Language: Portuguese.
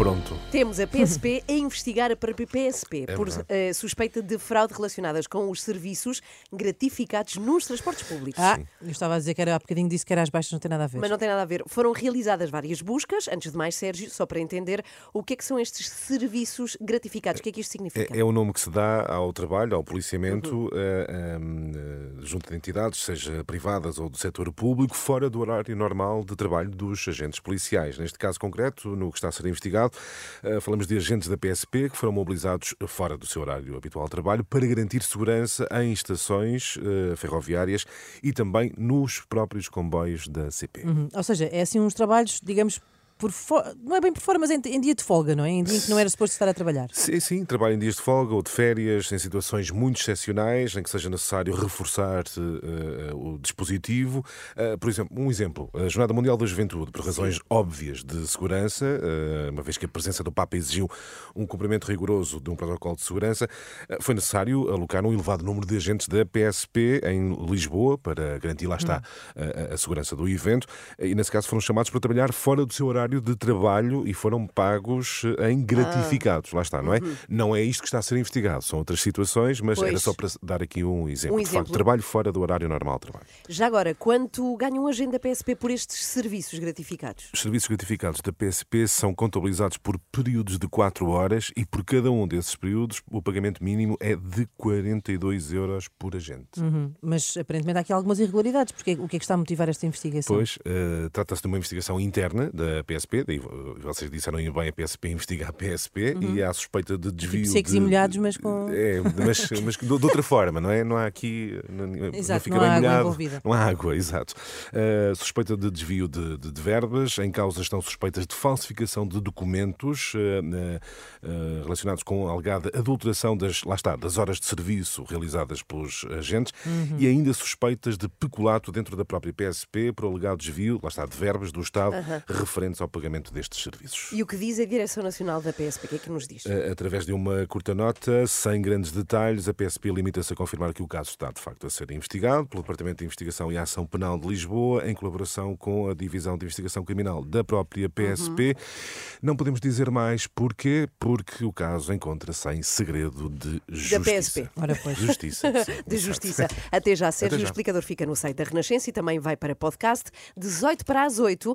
Pronto. temos a PSP a investigar a própria PSP É por eh, suspeita de fraude relacionadas com os serviços gratificados nos transportes públicos. Ah, eu estava a dizer que era há bocadinho disse que era às baixas, não tem nada a ver. Mas não tem nada a ver. Foram realizadas várias buscas. Antes de mais, Sérgio, só para entender o que é que são estes serviços gratificados. O que é que isto significa? É, é o nome que se dá ao trabalho, ao policiamento, Uhum. eh, em, eh, junto de entidades, seja privadas ou do setor público, fora do horário normal de trabalho dos agentes policiais. Neste caso concreto, no que está a ser investigado, eh, falamos de agentes da PSP que foram mobilizados fora do seu horário habitual de trabalho para garantir segurança em estações eh, ferroviárias e também nos próprios comboios da CP. Uhum. Ou seja, é assim uns trabalhos, digamos, por fo- não é bem por fora, mas em, em dia de folga, não é? Em dia em que não era suposto estar a trabalhar. Sim, sim, trabalho em dias de folga ou de férias, em situações muito excepcionais, em que seja necessário reforçar eh, o dispositivo. Eh, por exemplo, um exemplo, a Jornada Mundial da Juventude, por razões óbvias de segurança, eh, uma vez que a presença do Papa exigiu um cumprimento rigoroso de um protocolo de segurança, foi necessário alocar um elevado número de agentes da PSP em Lisboa para garantir, lá está, a, a segurança do evento. E, nesse caso, foram chamados para trabalhar fora do seu horário de trabalho e foram pagos eh, em gratificados. Lá está, não é? Não é isto que está a ser investigado, são outras situações, mas era Pois. só para dar aqui um exemplo. Um De facto, exemplo. trabalho fora do horário normal de trabalho. Já agora, quanto ganha um agente da PSP por estes serviços gratificados? Os serviços gratificados da PSP são contabilizados por períodos de 4 horas e por cada um desses períodos o pagamento mínimo é de 42 euros por agente. Uhum. Mas aparentemente há aqui algumas irregularidades. Porque, o que é que está a motivar esta investigação? Pois, eh, trata-se de uma investigação interna da PSP, daí vo- vocês disseram bem a PSP investiga a PSP e há suspeita de desvio. Tipo secos de, e molhados, mas com- É, mas, mas de, de outra forma, não é? Não há aqui. Não, não Exato, fica não bem água molhado. envolvida. Não há água, exato. Eh, suspeita de desvio de, de- de verbas, em causa estão suspeitas de falsificação de documentos eh, eh, relacionados com a alegada adulteração das, lá está, das horas de serviço realizadas pelos agentes Uhum. e ainda suspeitas de peculato dentro da própria PSP por alegado desvio, lá está, de verbas do Estado referentes ao pagamento destes serviços. E o que diz a Direção Nacional da PSP? O que é que nos diz? Eh, Através de uma curta nota, sem grandes detalhes, a PSP limita-se a confirmar que o caso está, de facto, a ser investigado pelo Departamento de Investigação e Ação Penal de Lisboa, em colaboração com a Divisão de Investigação Criminal da própria PSP. Não podemos dizer mais porquê, porque o caso encontra-se em segredo de justiça. PSP. Ora, pois. Justiça. sim, de. Justiça. Até já, Sérgio. Até O já. explicador fica no site da Renascença e também vai para podcast. 18 para as 8.